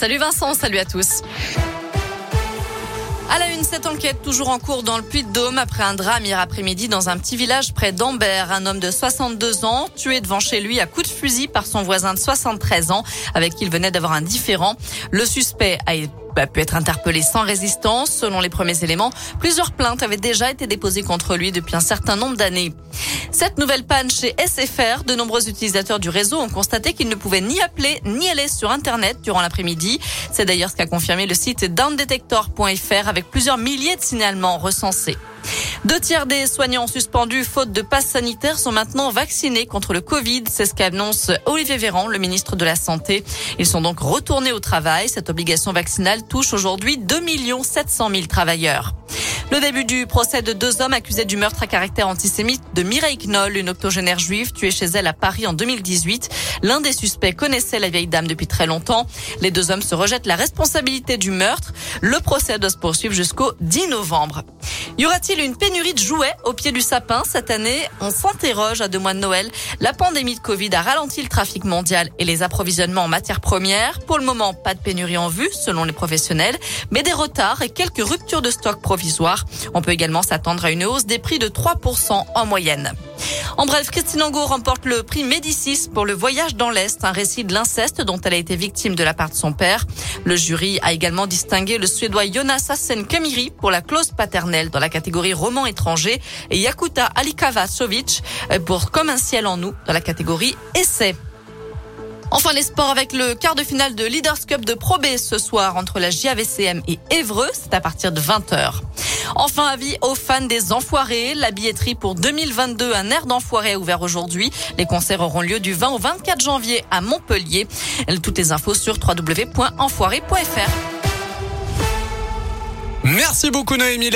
Salut Vincent, salut à tous. À la une, cette enquête toujours en cours dans le Puy-de-Dôme après un drame hier après-midi dans un petit village près d'Ambert. Un homme de 62 ans tué devant chez lui à coups de fusil par son voisin de 73 ans avec qui il venait d'avoir un différend. Le suspect a été a pu être interpellé sans résistance. Selon les premiers éléments, plusieurs plaintes avaient déjà été déposées contre lui depuis un certain nombre d'années. Cette nouvelle panne chez SFR, de nombreux utilisateurs du réseau ont constaté qu'ils ne pouvaient ni appeler ni aller sur Internet durant l'après-midi. C'est d'ailleurs ce qu'a confirmé le site downdetector.fr avec plusieurs milliers de signalements recensés. Deux tiers des soignants suspendus faute de passe sanitaire sont maintenant vaccinés contre le Covid. C'est ce qu'annonce Olivier Véran, le ministre de la Santé. Ils sont donc retournés au travail. Cette obligation vaccinale touche aujourd'hui 2 700 000 travailleurs. Le début du procès de deux hommes accusés du meurtre à caractère antisémite de Mireille Knoll, une octogénaire juive tuée chez elle à Paris en 2018. L'un des suspects connaissait la vieille dame depuis très longtemps. Les deux hommes se rejettent la responsabilité du meurtre. Le procès doit se poursuivre jusqu'au 10 novembre. Y aura-t-il une pénurie de jouets au pied du sapin cette année? On s'interroge à deux mois de Noël. La pandémie de Covid a ralenti le trafic mondial et les approvisionnements en matières premières. Pour le moment, pas de pénurie en vue selon les professionnels, mais des retards et quelques ruptures de stock provisoires. On peut également s'attendre à une hausse des prix de 3% en moyenne. En bref, Christine Angot remporte le prix Médicis pour le voyage dans l'Est, un récit de l'inceste dont elle a été victime de la part de son père. Le jury a également distingué le Suédois Jonas Assen Kamiri pour la clause paternelle dans la catégorie roman étranger et Yakuta Alikavasovic pour Comme un ciel en nous dans la catégorie essai. Enfin, les sports avec le quart de finale de Leaders Cup de Pro B ce soir entre la JAVCM et Évreux. C'est à partir de 20h. Enfin, avis aux fans des Enfoirés. La billetterie pour 2022, un air d'enfoiré ouvert aujourd'hui. Les concerts auront lieu du 20 au 24 janvier à Montpellier. Toutes les infos sur www.enfoiré.fr. Merci beaucoup Noémie.